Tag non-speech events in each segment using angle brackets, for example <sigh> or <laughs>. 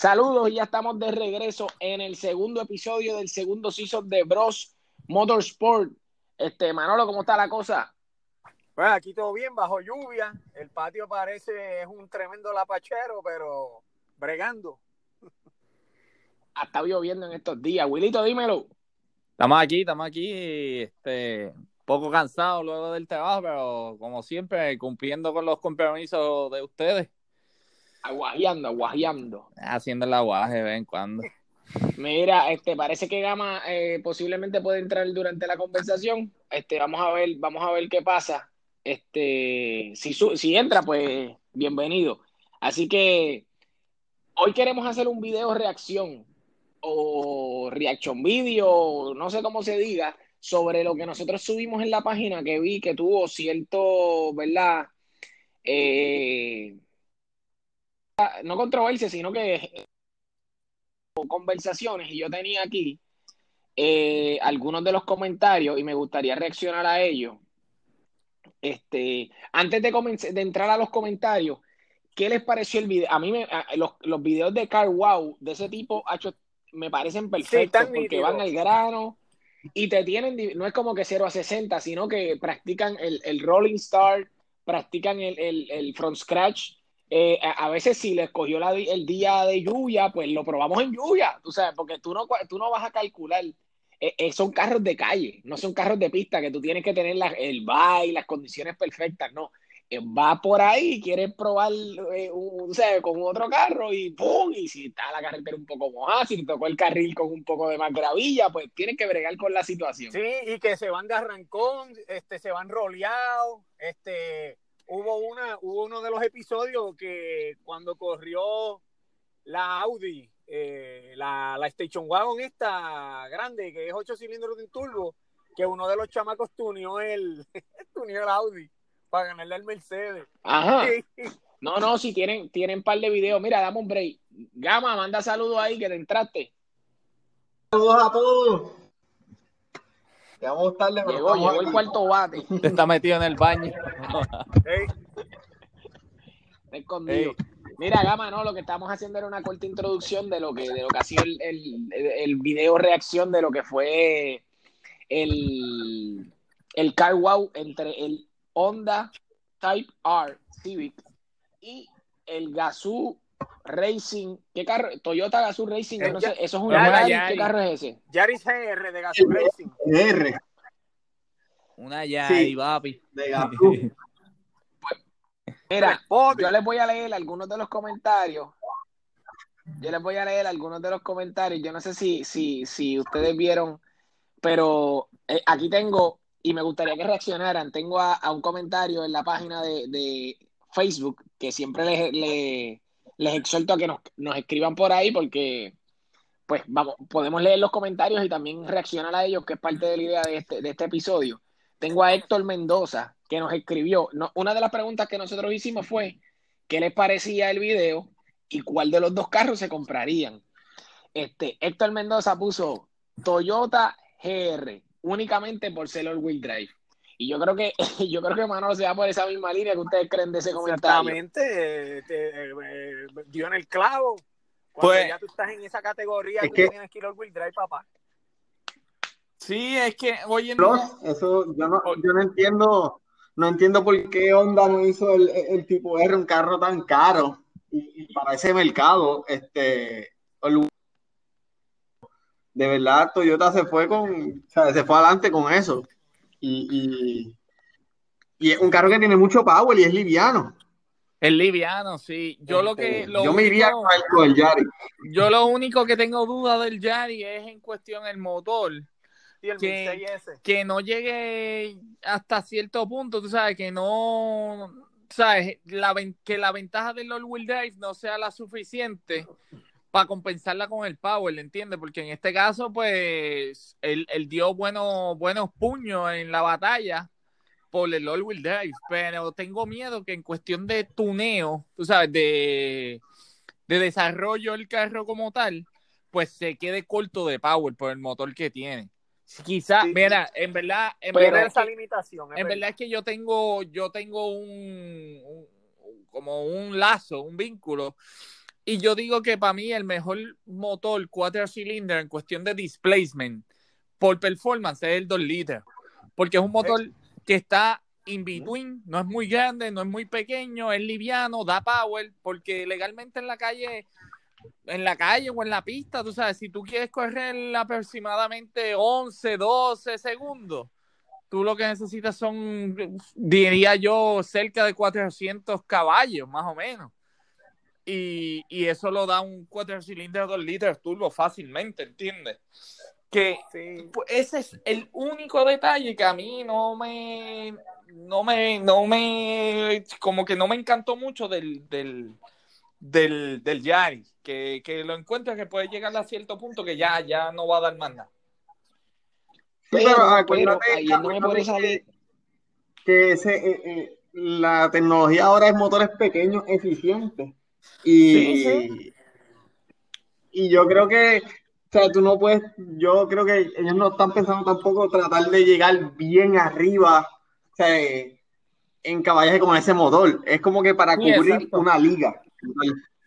Saludos, ya estamos de regreso en el segundo episodio del segundo season de Bros Motorsport. Este, Manolo, ¿cómo está la cosa? Bueno, aquí todo bien, bajo lluvia. El patio parece es un tremendo lapachero, pero bregando. Ha estado lloviendo en estos días. Wilito, dímelo. Estamos aquí, estamos aquí, este, poco cansados luego del trabajo, pero como siempre, cumpliendo con los compromisos de ustedes. Aguajeando, aguajeando. Haciendo el aguaje de vez en cuando. Mira, este, parece que Gama eh, posiblemente puede entrar durante la conversación. Este, vamos a ver, vamos a ver qué pasa. Este, si, si entra, pues bienvenido. Así que hoy queremos hacer un video reacción o reaction video, no sé cómo se diga, sobre lo que nosotros subimos en la página que vi que tuvo cierto, ¿verdad? Eh, no controversia, sino que conversaciones y yo tenía aquí eh, algunos de los comentarios y me gustaría reaccionar a ellos. Este, antes de, de entrar a los comentarios, ¿qué les pareció el video? A mí me, los, los, videos de Car Wow de ese tipo me parecen perfectos porque van al grano y te tienen, no es como que 0 a 60, sino que practican el, el rolling start, practican el, el, el from scratch eh, a, veces si le escogió el día de lluvia, pues lo probamos en lluvia, tú sabes, porque tú no, tú no vas a calcular. Eh, eh, son carros de calle, no son carros de pista que tú tienes que tener el baile, las condiciones perfectas, no. va por ahí, quieres probar un, con otro carro y ¡pum! Y si está la carretera un poco mojada, si te tocó el carril con un poco de más gravilla, pues tienes que bregar con la situación. Sí, y que se van de arrancón, este, se van roleados, este hubo una, hubo uno de los episodios que cuando corrió la Audi, eh, la, la, Station Wagon esta grande, que es 8 cilindros de un turbo, que uno de los chamacos tuneó el, <laughs> tuneó el Audi para ganarle al Mercedes. Ajá. <laughs> No, no, si tienen, tienen un par de videos. Mira, dame un break. Gama, manda saludos ahí que te entraste. Saludos a todos. Ya vamos tarde, llegó, llegó el cuarto bate. <laughs> Está metido en el baño. Está escondido. Mira, Gama, no, lo que estamos haciendo era una corta introducción de lo que, de lo que ha sido el, el, el video reacción de lo que fue el, el car wow entre el Honda Type R Civic y el Gazoo Racing, ¿qué carro? Toyota Gazoo Racing, no sé, eso es un Yaris, ¿qué carro es ese? Yaris GR de Gazoo Racing. GR. Una Yaris, papi. De Gazoo. <laughs> Mira, yo les voy a leer algunos de los comentarios. Yo les voy a leer algunos de los comentarios. Yo no sé si, si, si ustedes vieron, pero eh, aquí tengo, y me gustaría que reaccionaran, tengo a, un comentario en la página de, de Facebook que siempre les, les exhorto a que nos, escriban por ahí porque pues vamos, podemos leer los comentarios y también reaccionar a ellos, que es parte de la idea de este, este episodio. Tengo a Héctor Mendoza, que nos escribió. una de las preguntas que nosotros hicimos fue, ¿qué les parecía el video y cuál de los dos carros se comprarían? Este, Héctor Mendoza puso Toyota GR, únicamente por ser all-wheel drive. Y yo creo que <laughs> yo creo que Manolo se va por esa misma línea que ustedes creen de ese comentario. Exactamente, eh, eh, dio en el clavo. Cuando pues, ya tú estás en esa categoría, tú tienes que ir al wheel drive, papá. Sí, es que hoy en día... Eso yo no, yo no entiendo, no entiendo por qué Honda no hizo el, el tipo R un carro tan caro y, para ese mercado, este, de verdad Toyota se fue con, o sea, se fue adelante con eso. Y, y, es un carro que tiene mucho power y es liviano. Es liviano, sí. Yo lo que. Este, yo me iría con el, Yari. Yo lo único que tengo duda del Yari es en cuestión el motor. Y el que, que no llegue hasta cierto punto, tú sabes, que no. ¿Sabes? La, que la ventaja del all-wheel drive no sea la suficiente para compensarla con el power, ¿entiendes? Porque en este caso, pues, él, dio buenos, buenos puños en la batalla por el all-wheel drive, pero tengo miedo que en cuestión de tuneo, tú sabes, de, de desarrollo del carro como tal, pues se quede corto de power por el motor que tiene. Quizá, mira, en verdad, en verdad, esa limitación. En verdad. es que yo tengo, yo tengo un como un lazo, un vínculo Y yo digo que para mí el mejor motor cuatro cilindros en cuestión de displacement por performance es el 2 litros. Porque es un motor que está in between, no es muy grande, no es muy pequeño, es liviano, da power, porque legalmente en la calle, en la calle o en la pista, tú sabes, si tú quieres correr aproximadamente 11, 12 segundos, tú lo que necesitas son, diría yo, cerca de 400 caballos, más o menos. Y, y eso lo da un cuatro cilindros 2 litros turbo fácilmente, ¿entiendes? Que pues, ese es el único detalle que a mí no me, no me, no me, como que no me encantó mucho del, del, del, del Yaris, que, que lo encuentro que puede llegar a cierto punto que ya, ya no va a dar más nada. Pero, pero, que, que ese, eh, eh, la tecnología ahora es motores pequeños, eficientes. Y, y yo creo que, o sea, tú no puedes, yo creo que ellos no están pensando tampoco tratar de llegar bien arriba, o sea, en caballaje con ese motor. Es como que para cubrir una liga.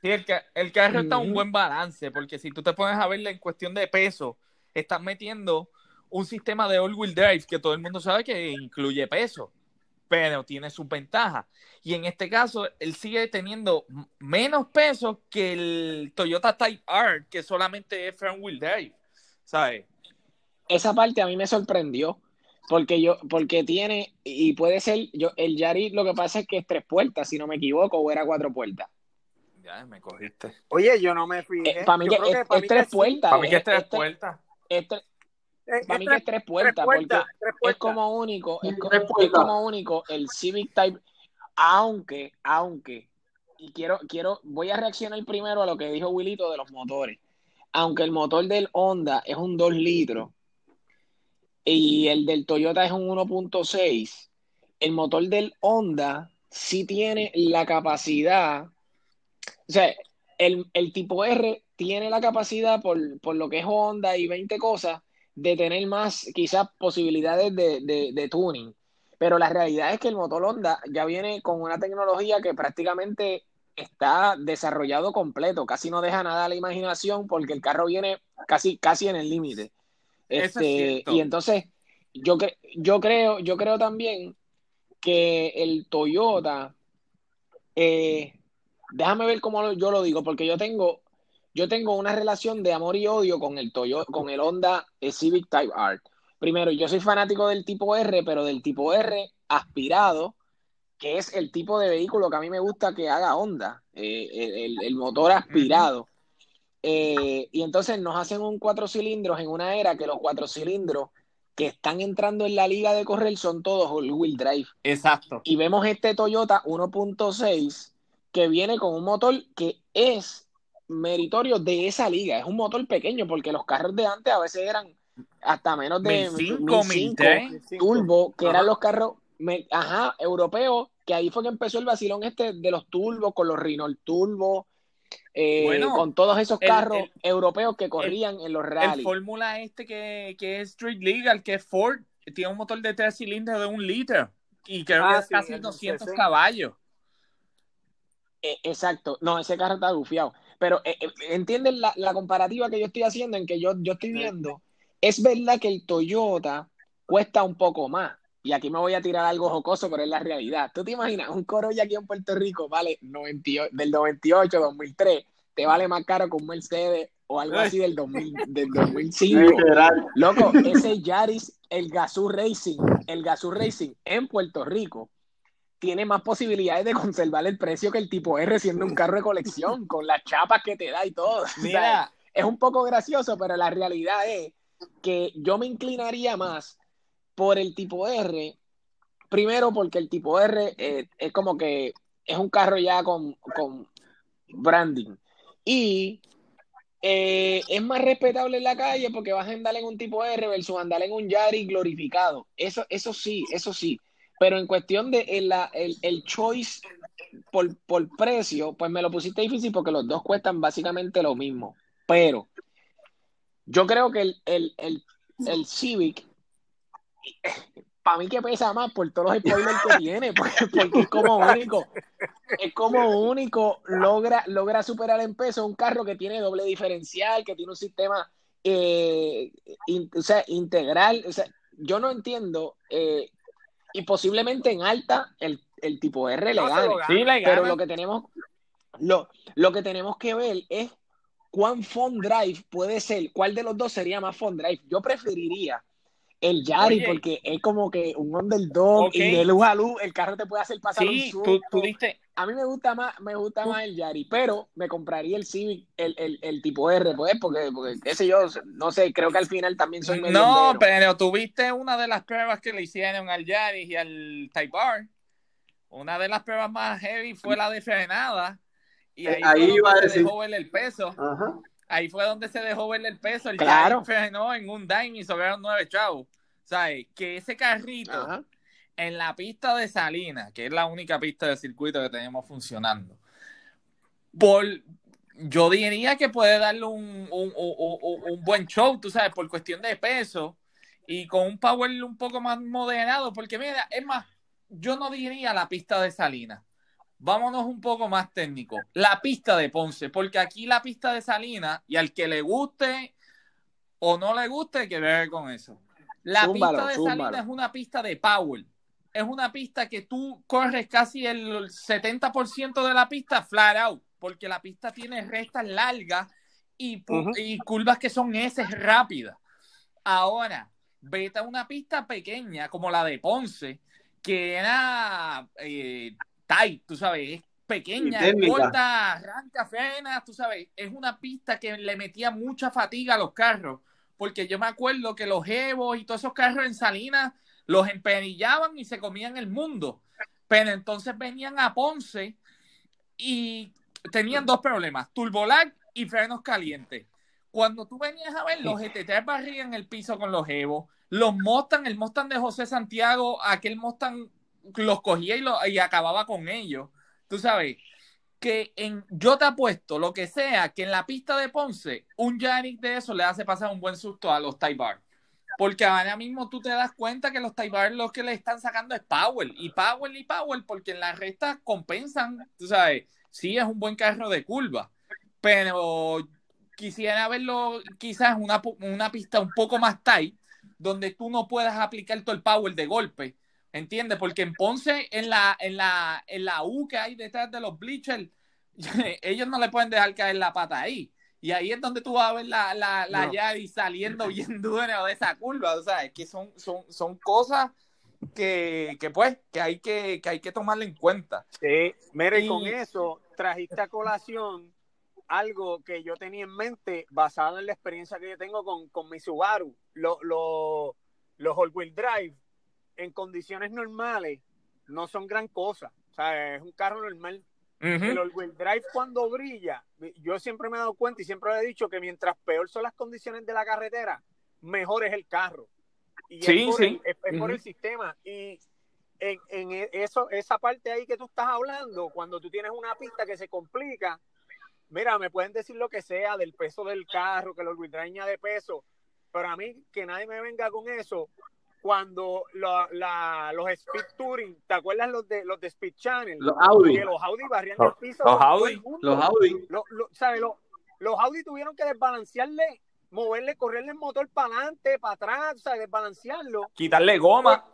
Sí, el, el carro está en un buen balance, porque si tú te pones a verle en cuestión de peso, estás metiendo un sistema de all-wheel drive que todo el mundo sabe que incluye peso, pero tiene sus ventajas. Y en este caso, él sigue teniendo menos peso que el Toyota Type R, que solamente es front-wheel drive, ¿sabes? Esa parte a mí me sorprendió, porque yo, porque tiene, y puede ser, yo, el Yaris lo que pasa es que es tres puertas, si no me equivoco, o era cuatro puertas. Ya, me cogiste. Oye, yo no me fijé. Eh, para mí, que, es, tres puertas. Para mí que es tres puertas. Para mí que es tres puertas, porque es como único, es, como único el Civic Type, aunque, aunque, y quiero, quiero, voy a reaccionar primero a lo que dijo Wilito de los motores. Aunque el motor del Honda es un 2 litros y el del Toyota es un 1.6, el motor del Honda sí tiene la capacidad, o sea, el, tipo R tiene la capacidad por, por lo que es Honda y 20 cosas de tener más quizás posibilidades de, tuning. Pero la realidad es que el motor Honda ya viene con una tecnología que prácticamente está desarrollado completo, casi no deja nada a la imaginación porque el carro viene casi, casi en el límite. Este, y entonces, yo, yo, creo, yo creo también que el Toyota, eh, déjame ver cómo yo lo digo, porque yo tengo yo tengo una relación de amor y odio con el Toyota, con el Honda Civic Type R. Primero, yo soy fanático del tipo R, pero del tipo R aspirado, que es el tipo de vehículo que a mí me gusta que haga Honda, eh, el, motor aspirado. Eh, y entonces nos hacen un cuatro cilindros en una era que los cuatro cilindros que están entrando en la liga de correr son todos all-wheel drive. Exacto. Y vemos este Toyota 1.6 que viene con un motor que es meritorio de esa liga. Es un motor pequeño porque los carros de antes a veces eran hasta menos de 1005 turbo, que eran los carros ajá, europeos, que ahí fue que empezó el vacilón este de los turbos, con los Renault Turbo, eh, con todos esos carros europeos que corrían en los rallies. El Fórmula este que, que, es Street Legal, que es Ford, tiene un motor de tres cilindros de un litro y creo que ah, es casi 200 caballos. E, exacto, no, ese carro está bufiado. Pero eh, eh, entienden la, comparativa que yo estoy haciendo en que yo, yo estoy viendo. Es verdad que el Toyota cuesta un poco más. Y aquí me voy a tirar algo jocoso, pero es la realidad. ¿Tú te imaginas? Un Corolla aquí en Puerto Rico vale 98, del 98, 2003, te vale más caro que un Mercedes o algo así del, 2000, del 2005. Loco, ese Yaris, el Gazoo Racing, el Gazoo Racing en Puerto Rico, tiene más posibilidades de conservar el precio que el tipo R siendo un carro de colección, <laughs> con las chapas que te da y todo. Mira, es un poco gracioso, pero la realidad es que yo me inclinaría más por el tipo R, primero porque el tipo R eh, es como que es un carro ya con, con branding. Y eh, es más respetable en la calle porque vas a andar en un tipo R versus andar en un Yari glorificado. Eso, eso sí, eso sí. Pero en cuestión de el, choice por, precio, pues me lo pusiste difícil porque los dos cuestan básicamente lo mismo. Pero yo creo que el, el, Civic, para mí que pesa más por todos los spoilers que tiene, <laughs> porque, es como único, es como único, logra, logra superar en peso un carro que tiene doble diferencial, que tiene un sistema eh, o sea, integral, o sea, yo no entiendo, eh, y posiblemente en alta el, tipo R le gane, pero lo que tenemos, lo, lo que tenemos que ver es cuán fun drive puede ser, cuál de los dos sería más fun drive. Yo preferiría el Yari, porque es como que un underdog y de luz a luz el carro te puede hacer pasar un tú, tú diste... A mí me gusta más, me gusta más el Yari, pero me compraría el Civic, el, el, el tipo R, pues, porque, porque, sé yo, no sé, creo que al final también soy medio No, pero tuviste una de las pruebas que le hicieron al Yari y al Type R. Una de las pruebas más heavy fue la de frenada. Y ahí, ahí iba a decir... el peso. Ajá ahí fue donde se dejó ver el peso. El claro. frenó en un dime y sobraron nueve chavos. ¿Sabes? Que ese carrito en la pista de Salinas, que es la única pista de circuito que tenemos funcionando, por, yo diría que puede darle un, un, buen show, tú sabes, por cuestión de peso y con un power un poco más moderado, porque mira, es más, yo no diría la pista de Salinas vámonos un poco más técnico. La pista de Ponce, porque aquí la pista de Salinas, y al que le guste o no le guste, que ver con eso. La pista de Salinas es una pista de power. Es una pista que tú corres casi el 70% de la pista flat out, porque la pista tiene restas largas y, curvas que son S rápidas. Ahora, vete a una pista pequeña como la de Ponce, que era eh, tight, tú sabes, es pequeña, corta, arranca, frena, tú sabes, es una pista que le metía mucha fatiga a los carros, porque yo me acuerdo que los Evos y todos esos carros en Salinas los emperillaban y se comían el mundo, pero entonces venían a Ponce y tenían dos problemas, turbolag y frenos calientes. Cuando tú venías a ver, los GT3 barrían el piso con los Evos, los Mustang, el Mustang de José Santiago, aquel Mustang los cogía y, y acababa con ellos. Tú sabes, que en, yo te apuesto lo que sea, que en la pista de Ponce, un Yannick de eso le hace pasar un buen susto a los Taibar. Porque ahora mismo tú te das cuenta que los Taibar lo que le están sacando es Power. Y Power y Power, porque en la recta compensan, tú sabes, sí es un buen carro de curva. Pero quisiera verlo quizás una, una pista un poco más tight, donde tú no puedas aplicar todo el power de golpe ¿Entiendes? Porque en Ponce, en la, en la, en la U que hay detrás de los bleachers, <laughs> ellos no le pueden dejar caer la pata ahí. Y ahí es donde tú vas a ver la, la, la saliendo bien dura de esa curva. O sea, es que son, son, son cosas que, que, pues, que hay que, que hay que tomarle en cuenta. Sí, mire, y... con eso trajiste a colación algo que yo tenía en mente basado en la experiencia que yo tengo con, con mi Subaru. Los, los, los all-wheel drive en condiciones normales no son gran cosa. O sea, es un carro normal. El all-wheel drive cuando brilla, yo siempre me he dado cuenta y siempre le he dicho que mientras peor son las condiciones de la carretera, mejor es el carro. Y sí, es, por, sí. El, es, por el sistema. Y en, en, e, eso, esa parte ahí que tú estás hablando, cuando tú tienes una pista que se complica, mira, me pueden decir lo que sea del peso del carro, que el all-wheel drive de peso, pero a mí que nadie me venga con eso, cuando la, los Speed Touring, ¿te acuerdas los de los de Speed Channel? Los Audi. Que los Audi barrían el piso. Los Audi. Los Audi. Los, los, Audi tuvieron que desbalancearle, moverle, correrle el motor para adelante, para atrás, o sea, desbalancearlo. Quitarle goma.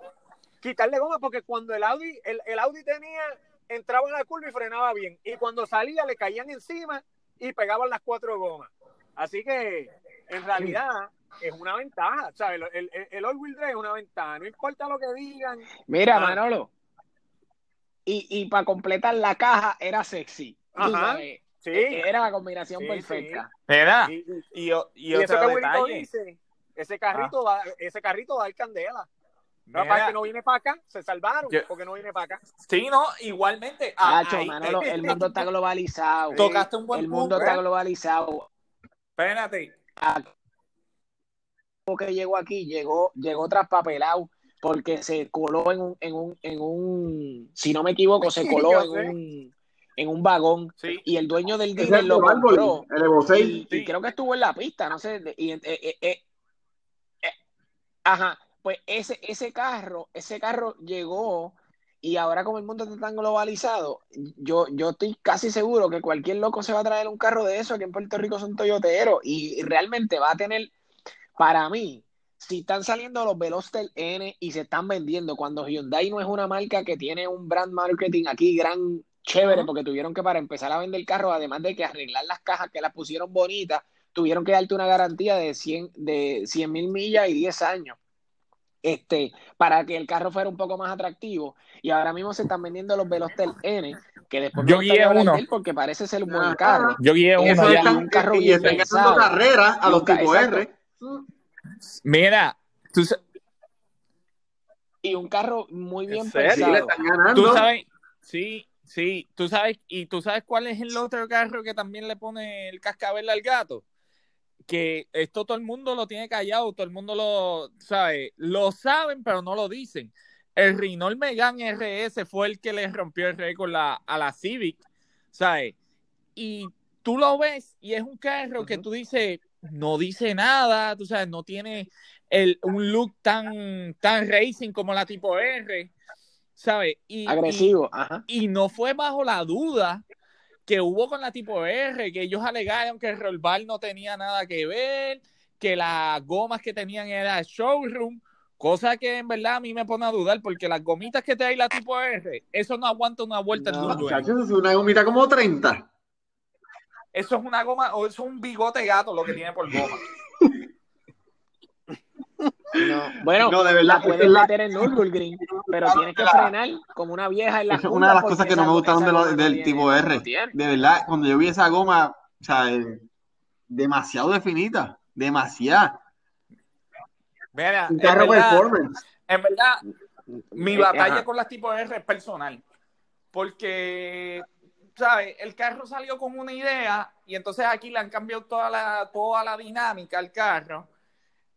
Quitarle goma, porque cuando el Audi, el, el Audi tenía, entraba en la curva y frenaba bien. Y cuando salía le caían encima y pegaban las cuatro gomas. Así que, en realidad, es una ventaja, ¿sabes? El, el, el all-wheel drive es una ventaja, no importa lo que digan. Mira, ah. Manolo, y, y para completar la caja era sexy. Ajá. Sí. E, era la combinación perfecta. Era. Y, y, y, otro detalle. Dice, ese carrito, ah. va, ese carrito va a candela. No, para que no viene para acá, se salvaron porque no viene para acá. Sí, no, igualmente. Ah, Manolo, el mundo está globalizado. Tocaste un buen El mundo está globalizado. Espérate que llegó aquí llegó, llegó traspapelado porque se coló en un, en un, en un, si no me equivoco, se coló en un, en un vagón y el dueño del dealer lo compró. y, creo que estuvo en la pista, no sé, y, eh, eh, eh, ajá, Pues ese, ese carro, ese carro llegó y ahora como el mundo está tan globalizado, yo, yo estoy casi seguro que cualquier loco se va a traer un carro de eso, aquí en Puerto Rico son toyoteros y realmente va a tener, para mí, si están saliendo los Veloster N y se están vendiendo, cuando Hyundai no es una marca que tiene un brand marketing aquí gran chévere, porque tuvieron que para empezar a vender carros, además de que arreglar las cajas que las pusieron bonitas, tuvieron que darte una garantía de 100 de mil millas y 10 años este, para que el carro fuera un poco más atractivo. Y ahora mismo se están vendiendo los Veloster N, que después yo guié uno porque parece ser un buen carro. Yo guié uno. un carro y bien pensado. carreras a los tipo R. Mira, tú y un carro muy bien pensado. Tú sabes, sí, sí, tú sabes, y tú sabes cuál es el otro carro que también le pone el cascabel al gato que esto todo el mundo lo tiene callado, todo el mundo lo sabe, lo saben, pero no lo dicen. El Renault Megane RS fue el que le rompió el récord a la Civic, ¿sabes? Y tú lo ves y es un carro que tú dices, no dice nada, tú sabes, no tiene el, un look tan, tan racing como la tipo R, ¿sabes? Y, Agresivo, y no fue bajo la duda que hubo con la tipo R, que ellos alegaron que el roll no tenía nada que ver, que las gomas que tenían era showroom, cosa que en verdad a mí me pone a dudar, porque las gomitas que trae la tipo R, eso no aguanta una vuelta en un Eso es una gomita como 30. Eso es una goma, o eso es un bigote gato lo que tiene por goma. No, bueno, no, de verdad, la puedes la... meter en Nürburgring, pero tienes que frenar como una vieja en la Es una de las cosas que no me gustaron del tipo R. De verdad, cuando yo vi esa goma, o sea, eh, demasiado definida, demasiado. Mira, un carro en verdad, performance. En verdad, mi batalla con las tipo R es personal. Porque, El carro salió con una idea y entonces aquí le han cambiado toda la, toda la dinámica al carro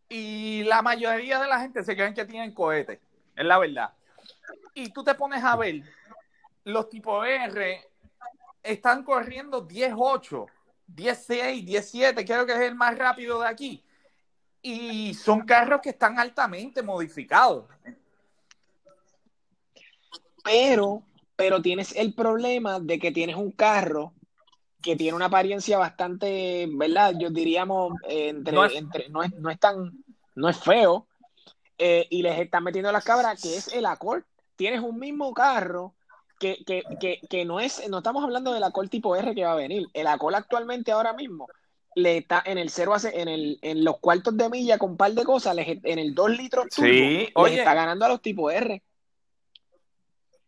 y la mayoría de la gente se creen que tienen cohetes, es la verdad. Y tú te pones a ver, los tipo R están corriendo 10-8, 10-6, 10-7, creo que es el más rápido de aquí. Y son carros que están altamente modificados. Pero, pero tienes el problema de que tienes un carro que tiene una apariencia bastante, ¿verdad? Yo diríamos, eh, entre, no, es, entre, no, es, no es tan, no es feo, eh, y les están metiendo las cabras, que es el Accord. Tienes un mismo carro que, que, que, que, no es, no estamos hablando del Accord tipo R que va a venir. El Accord actualmente ahora mismo le está en el cero en el en los cuartos de milla con un par de cosas, en el 2 litros turbo, sí, está ganando a los tipo R.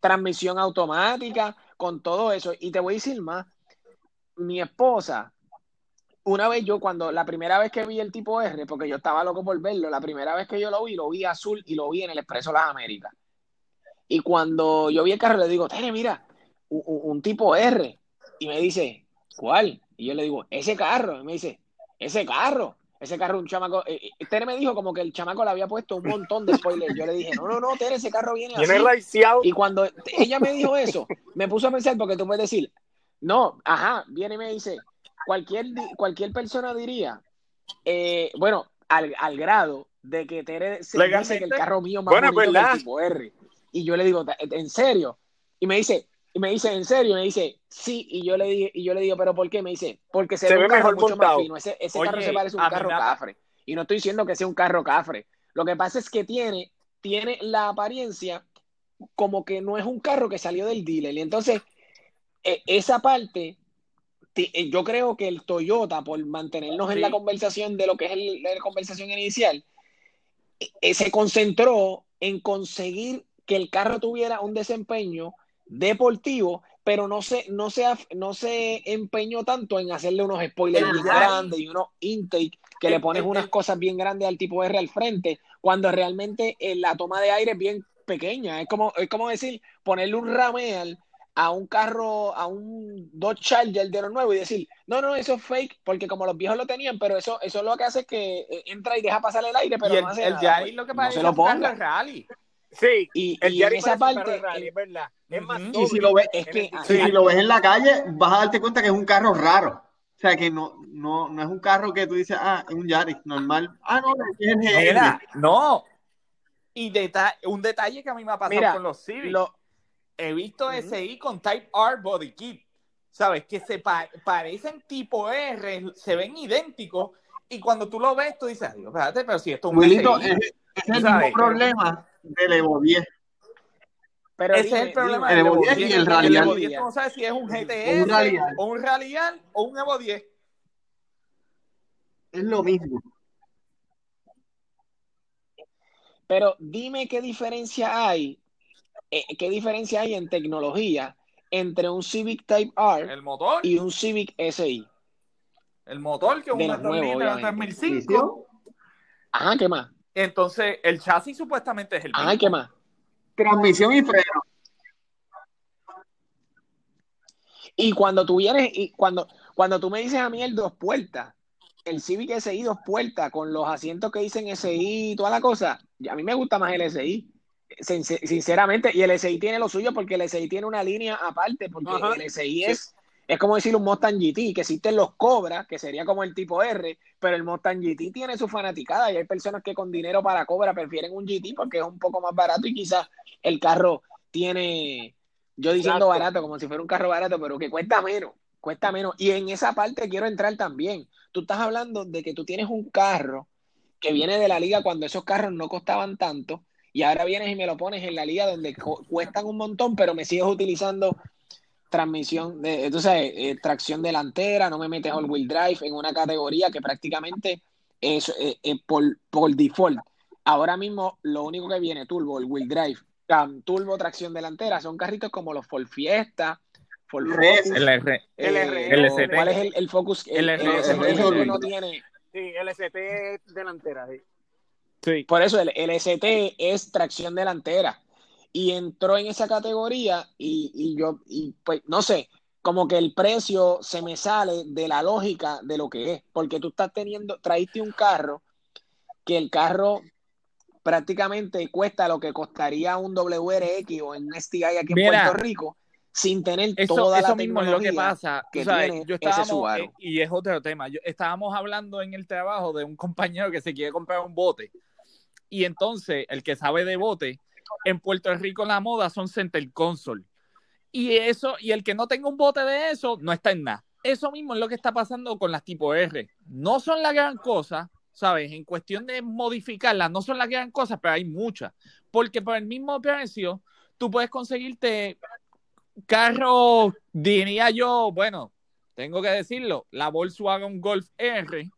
Transmisión automática, con todo eso. Y te voy a decir más, mi esposa, una vez yo cuando, la primera vez que vi el tipo R, porque yo estaba loco por verlo, la primera vez que yo lo vi, lo vi azul y lo vi en el Expreso Las Américas. Y cuando yo vi el carro, le digo, Tere, mira, un, tipo R. Y me dice, ¿cuál? Y yo le digo, ese carro. Y me dice, ese carro. Ese carro, un chamaco. Eh, eh, Tere me dijo como que el chamaco le había puesto un montón de spoilers. Yo le dije, no, no, no, Tere, ese carro viene así. Y cuando ella me dijo eso, me puso a pensar, porque tú puedes decir, no, ajá, viene y me dice, cualquier, cualquier persona diría, eh, bueno, al, al, grado de que Tere se dice que el carro mío más bueno, bonito que el tipo R. Y yo le digo, ¿en serio? Y me dice, y me dice, ¿en serio? Y me dice, sí. Y yo le, dije, y yo le digo, ¿pero por qué? Me dice, porque se, ve, mejor mucho más fino. Ese, ese carro se parece a un carro cafre. Y no estoy diciendo que sea un carro cafre. Lo que pasa es que tiene, tiene la apariencia como que no es un carro que salió del dealer. Y entonces, e, esa parte eh, yo creo que el Toyota, por mantenernos en la conversación de lo que es la conversación inicial, eh, eh, se concentró en conseguir que el carro tuviera un desempeño deportivo, pero no se, no se, no se empeñó tanto en hacerle unos spoilers bien grandes y unos intake que le pones unas cosas bien grandes al tipo R al frente, cuando realmente la toma de aire es bien pequeña. Es como, es como decir, ponerle un rameal a un carro, a un Dodge Charger de lo nuevo y decir, no, no, eso es fake, porque como los viejos lo tenían, pero eso, eso lo que hace es que eh, entra y deja pasar el aire, pero el, no hace el nada, pues, lo que pasa es que lo ponga. rally. Sí, y, el y en esa parte, rally, es verdad. Es más y si lo ves, es que, si lo ves en la calle, vas a darte cuenta que es un carro raro. O sea, que no, no, no es un carro que tú dices, ah, es un Yaris normal. Ah, no, es el no, Y un detalle que a mí me ha pasado con los Civic. Lo... He visto SI con Type R Body Kit. ¿Sabes? Que se parecen tipo R, se ven idénticos. Y cuando tú lo ves, tú dices, Dios, espérate, pero si esto es un SI, es, el mismo problema del Evo 10. Pero ese es el problema del Evo 10 y el Rally. El Evo 10 no sabes si es un GTS o un Radial o un Evo 10. Es lo mismo. Pero dime qué diferencia hay, eh, qué diferencia hay en tecnología entre un Civic Type R el motor. y un Civic SI. El motor, que es un 3005. Ajá, ¿qué más? Entonces, el chasis supuestamente es el mismo. ¿qué más? Transmisión y freno. Y cuando tú vienes, y cuando, cuando tú me dices a mí el dos puertas, el Civic SI dos puertas con los asientos que dicen SI y toda la cosa, a mí me gusta más el SI. Sinceramente, y el SI tiene lo suyo porque el SI tiene una línea aparte, porque el SI es, es como decir un Mustang GT, que existen los Cobra, que sería como el tipo R, pero el Mustang GT tiene su fanaticada y hay personas que con dinero para Cobra prefieren un GT porque es un poco más barato y quizás el carro tiene, yo diciendo barato, como si fuera un carro barato, pero que cuesta menos cuesta menos. Y en esa parte quiero entrar también. Tú estás hablando de que tú tienes un carro que viene de la liga cuando esos carros no costaban tanto y ahora vienes y me lo pones en la liga donde cuestan un montón, pero me sigues utilizando transmisión, de, entonces eh, tracción delantera, no me metes all wheel drive en una categoría que prácticamente es eh, eh, por, por, default. Ahora mismo lo único que viene turbo, el wheel drive, turbo, tracción delantera, son carritos como los Ford Fiesta, el R, el R, ¿Cuál es el, Focus? El, el, no tiene. Sí, el ST delantera. Sí. Por eso el, el ST es tracción delantera. Y entró en esa categoría y, y yo, y pues, no sé, como que el precio se me sale de la lógica de lo que es. Porque tú estás teniendo, traíste un carro que el carro prácticamente cuesta lo que costaría un WRX o un STI aquí en Puerto Rico sin tener eso, toda eso la mismo es lo que pasa que yo estábamos, eh, y es otro tema yo, estábamos hablando en el trabajo de un compañero que se quiere comprar un bote y entonces el que sabe de bote en Puerto Rico la moda son center console. Y eso y el que no tenga un bote de eso no está en nada. Eso mismo es lo que está pasando con las tipo R. No son la gran cosa sabes en cuestión de modificarlas no son la gran cosa pero hay muchas. Porque por el mismo precio tú puedes conseguirte carro, diría yo, bueno, tengo que decirlo, la Volkswagen Golf R,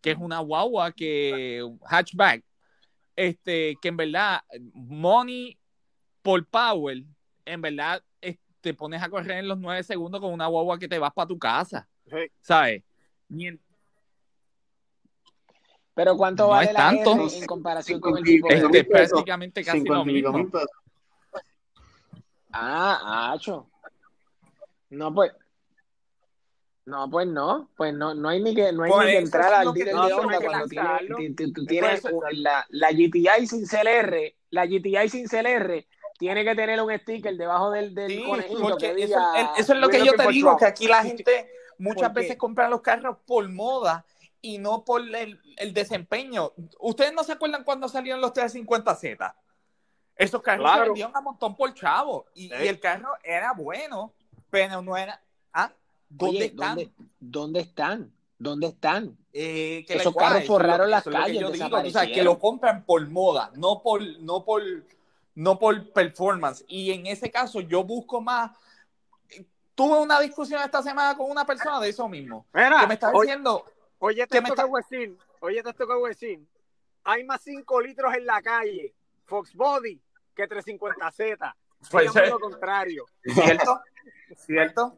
que es una guagua que, hatchback, este, que en verdad, money por power, en verdad, te pones a correr en los nueve segundos con una guagua que te vas para tu casa, ¿sabes? Pero ¿cuánto vale la tanto. en comparación con el tipo este, prácticamente casi lo mismo. Ah, hacho. No, pues. No, pues no, pues no, no hay ni que, no hay ni que entrar al dealer de Honda cuando tienes, tú, tienes la, la GTI sin CLR, la GTI sin CLR tiene que tener un sticker debajo del, del conejito que diga, eso, es lo que yo te digo, que aquí la gente muchas veces compra los carros por moda y no por el, el, desempeño. ¿Ustedes no se acuerdan cuando salieron los 350Z? Esos carros se vendían a montón por chavo y, el carro era bueno, pero no era. ¿Ah? ¿Dónde están? ¿dónde, están? ¿Dónde están? Eh, que Esos carros forraron las calles. Yo digo, o sea, que lo compran por moda, no por, no por, no por performance. Y en ese caso, yo busco más. Tuve una discusión esta semana con una persona de eso mismo. que me está diciendo. Oye, te que toca decir, oye, te toca decir. Hay más 5 litros en la calle. Fox Body que 350Z. Pues es lo contrario. ¿Cierto? ¿Cierto?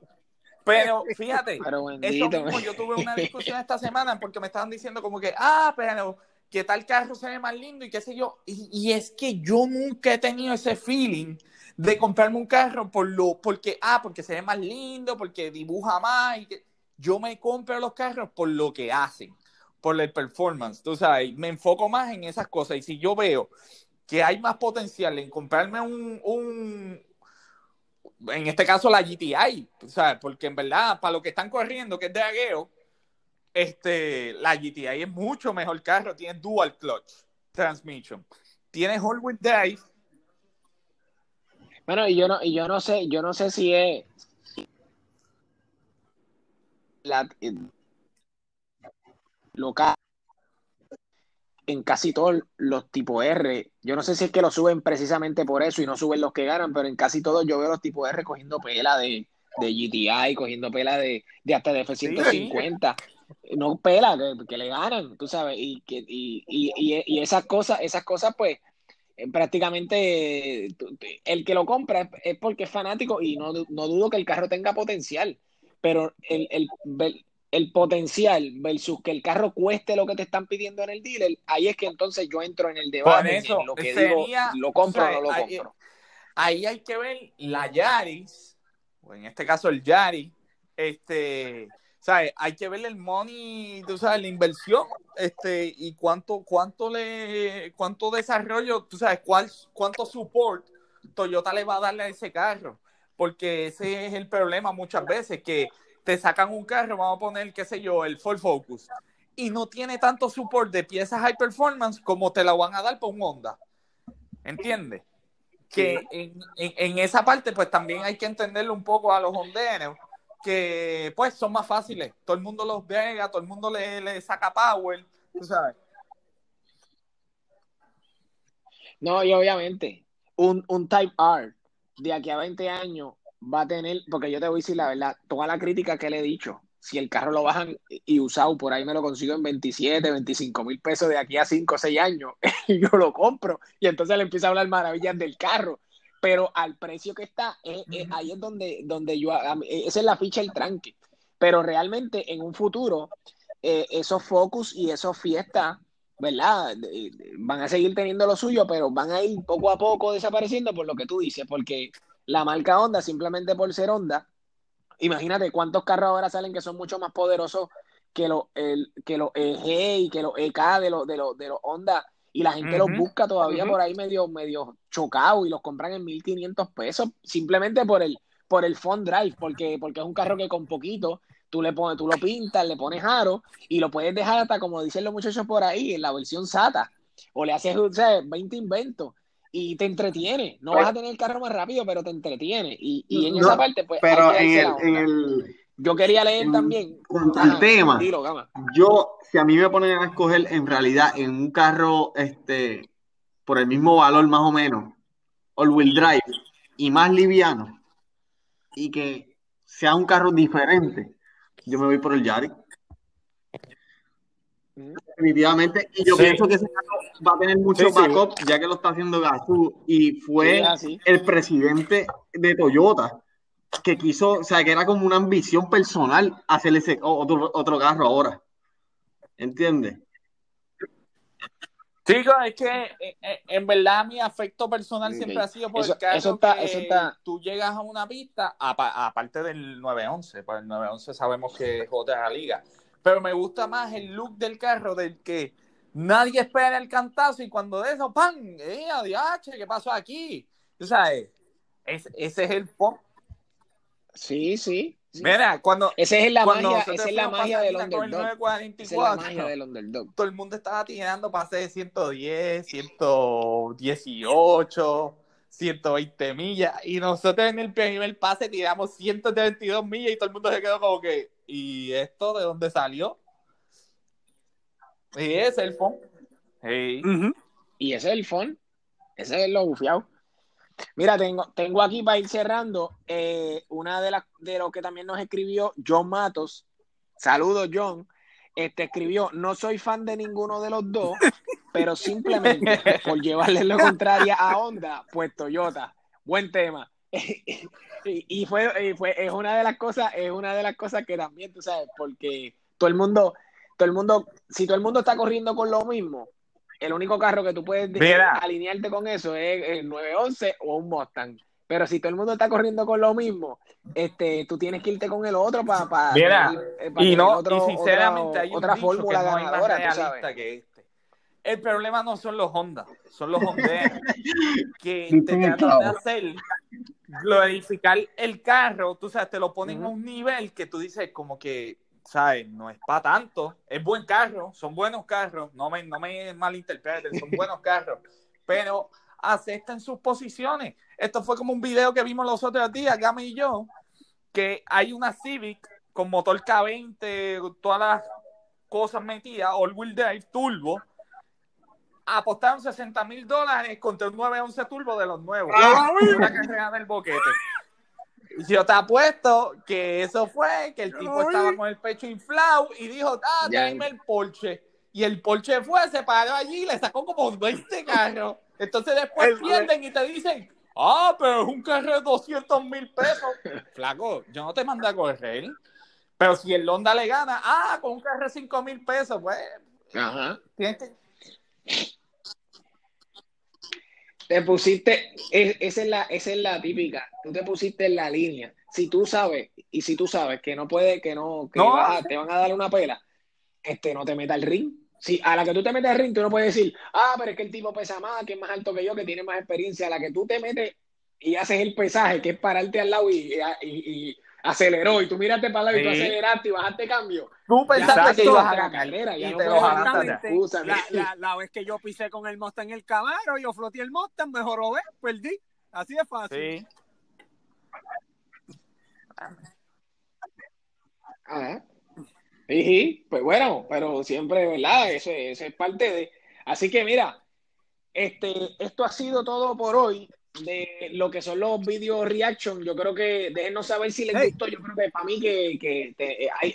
Pero <laughs> fíjate, eso mismo yo tuve una <laughs> discusión esta semana porque me estaban diciendo como que, ah, pero que tal carro se ve más lindo y qué sé yo. Y, es que yo nunca he tenido ese feeling de comprarme un carro por lo, porque, ah, porque se ve más lindo, porque dibuja más. Y que, yo me compro los carros por lo que hacen, por el performance. Tú sabes, me enfoco más en esas cosas. Y si yo veo que hay más potencial en comprarme un, un en este caso la GTI, ¿sabes? Porque en verdad, para lo que están corriendo, que es de agueo, este, la GTI es mucho mejor carro, tiene dual clutch transmission. tienes all-wheel drive. Bueno, y yo no, y yo no sé, yo no sé si es la, local en casi todos los tipos R. Yo no sé si es que lo suben precisamente por eso y no suben los que ganan, pero en casi todos yo veo los tipos R cogiendo pela de, de GTI, cogiendo pela de, de hasta de F-150. No pela, que, le ganan, tú sabes, y, que, y, y, y, esas cosas, esas cosas, pues, eh, prácticamente el que lo compra es porque es fanático y no, no dudo que el carro tenga potencial, pero el, el, el potencial versus que el carro cueste lo que te están pidiendo en el dealer, ahí es que entonces yo entro en el debate eso, en lo que digo, lo compro o, no lo compro. Ahí hay que ver la Yaris, o en este caso el Yaris, este, ¿sabes? Hay que ver el money, tú sabes, la inversión, este, y cuánto, cuánto le, cuánto desarrollo, tú sabes, cuál, cuánto support Toyota le va a darle a ese carro, porque ese es el problema muchas veces, que te sacan un carro, vamos a poner, qué sé yo, el Ford Focus, y no tiene tanto support de piezas high performance como te la van a dar por un Honda. ¿Entiendes? Que en, esa parte, pues también hay que entenderlo un poco a los honderos, que pues son más fáciles. Todo el mundo los vega, todo el mundo le, le saca power, tú sabes. No, y obviamente, un, un Type R de aquí a 20 años va a tener, porque yo te voy a decir la verdad, toda la crítica que le he dicho, si el carro lo bajan y usado, por ahí me lo consigo en 27, 25 mil pesos de aquí a 5 o 6 años, <laughs> yo lo compro y entonces le empiezo a hablar maravillas del carro. Pero al precio que está, ahí es donde, donde yo, esa es la ficha del tranque. Pero realmente en un futuro, eh, esos Focus y esos Fiesta, ¿verdad? Van a seguir teniendo lo suyo, pero van a ir poco a poco desapareciendo por lo que tú dices, porque la marca Honda simplemente por ser Honda. Imagínate cuántos carros ahora salen que son mucho más poderosos que los que los EG y que los EK de los de los de los Honda. Y la gente los busca todavía por ahí medio medio chocado y los compran en 1500 pesos simplemente por el por el Fond Drive porque porque es un carro que con poquito tú le pones tú lo pintas, le pones aro y lo puedes dejar hasta como dicen los muchachos por ahí en la versión SATA. O le haces 20 inventos y te entretiene. No vas a tener el carro más rápido, pero te entretiene. Y, y en esa parte, pues. Pero en el, en el, Yo quería leer también. Con el tema. yo, si a mí me ponen a escoger en realidad en un carro este por el mismo valor, más o menos, all-wheel drive y más liviano, y que sea un carro diferente, yo me voy por el Yaris. Definitivamente. Y yo pienso que ese carro va a tener mucho backup, ya que lo está haciendo Gazoo. Y fue el presidente de Toyota que quiso, o sea, que era como una ambición personal hacerle ese otro, otro carro ahora. ¿Entiendes? Chico, es que eh, eh, en verdad mi afecto personal siempre ha sido por el carro que tú llegas a una pista, aparte del 911, pues el 911 sabemos que es otra liga, pero me gusta más el look del carro del que nadie espera el cantazo y cuando de eso, ¡pam! ¡Eh, adiós! ¿Qué pasó aquí? ¿Tú sabes? ese es el pop. Sí, sí. Mira, cuando. Esa es la magia, esa es la magia del underdog. es la magia del underdog. Todo el mundo estaba tirando pase de 110, 118, 120 millas. Y nosotros en el primer pase tiramos 132 millas y todo el mundo se quedó como que. ¿Y esto de dónde salió? Y ese es el phone. Y ese es el phone. Ese es lo bufiado. Mira, tengo, tengo aquí para ir cerrando eh, una de las de lo que también nos escribió John Matos. Saludos, John. Este escribió: No soy fan de ninguno de los dos, <laughs> pero simplemente por llevarle lo contrario a Honda, pues Toyota. Buen tema. <laughs> y, fue, fue, es una de las cosas, es una de las cosas que también, tú sabes, porque todo el mundo, todo el mundo, si todo el mundo está corriendo con lo mismo, el único carro que tú puedes alinearte con eso es el 911 o un Mustang. Pero si todo el mundo está corriendo con lo mismo, este, tú tienes que irte con el otro para, para, eh, y no, y sinceramente hay otra fórmula ganadora, que este. El problema no son los Honda, son los Honda <laughs> que te tratan de hacer glorificar el carro, tú sabes, te lo ponen a un nivel que tú dices como que, ¿sabes? No es para tanto, es buen carro, son buenos carros, no me, no me malinterpreten, son buenos <laughs> carros, pero acepten sus posiciones. Esto fue como un video que vimos los otros días, Gami y yo, que hay una Civic con motor K20, todas las cosas metidas, all wheel drive, turbo, apostaron 60 mil dólares contra un 911 turbo de los nuevos. Ah, una carrera del boquete. Yo te apuesto que eso fue, que el tipo estaba con el pecho inflado y dijo, ah, dame el Porsche. Y el Porsche fue, se paró allí y le sacó como 20 carros. Entonces después pierden y te dicen, ah, pero es un carro de 200 mil pesos. <laughs> Flaco, yo no te mandé a correr. Pero si el Honda le gana, ah, con un carro de 5 mil pesos, pues. Ajá. Tienes que te pusiste, esa es, la, esa es la típica, tú te pusiste en la línea. Si tú sabes, y si tú sabes que no puede, que no, que te van a dar una pela, este, no te meta el ring. Si a la que tú te metes al ring, tú no puedes decir, ah, pero es que el tipo pesa más, que es más alto que yo, que tiene más experiencia. A la que tú te metes y haces el pesaje, que es pararte al lado y, y aceleró y tú miraste para el lado y tú aceleraste y bajaste cambio. Tú pensaste que ibas a la carrera y te lo la, la, vez que yo pisé con el Mustang en el Camaro, yo floté el Mustang, mejoró, ¿ves? Perdí. Así de fácil. Sí. Ajá. Sí, pues bueno, pero siempre, ¿verdad? Eso, eso es parte de... Así que mira, este, esto ha sido todo por hoy de lo que son los video reaction. Yo creo que déjenos saber si les gustó. Yo creo que para mí que, que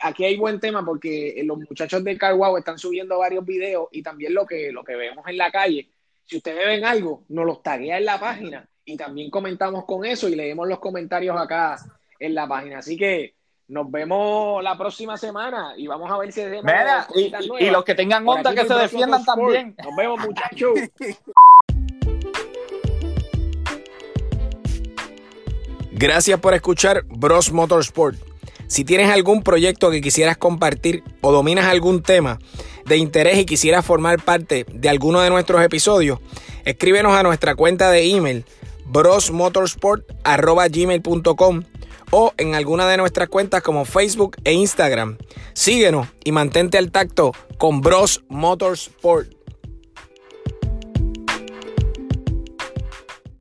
aquí hay buen tema porque los muchachos de Car están subiendo varios videos y también lo que, lo que vemos en la calle. Si ustedes ven algo, nos los taguea en la página y también comentamos con eso y leemos los comentarios acá en la página. Así que nos vemos la próxima semana y vamos a ver si y, y, los que tengan onda que se defiendan también. Nos vemos, muchachos. <laughs> Gracias por escuchar Bros Motorsport. Si tienes algún proyecto que quisieras compartir o dominas algún tema de interés y quisieras formar parte de alguno de nuestros episodios, escríbenos a nuestra cuenta de email brosmotorsport.gmail.com o en alguna de nuestras cuentas como Facebook e Instagram. Síguenos y mantente al tacto con Bros Motorsport.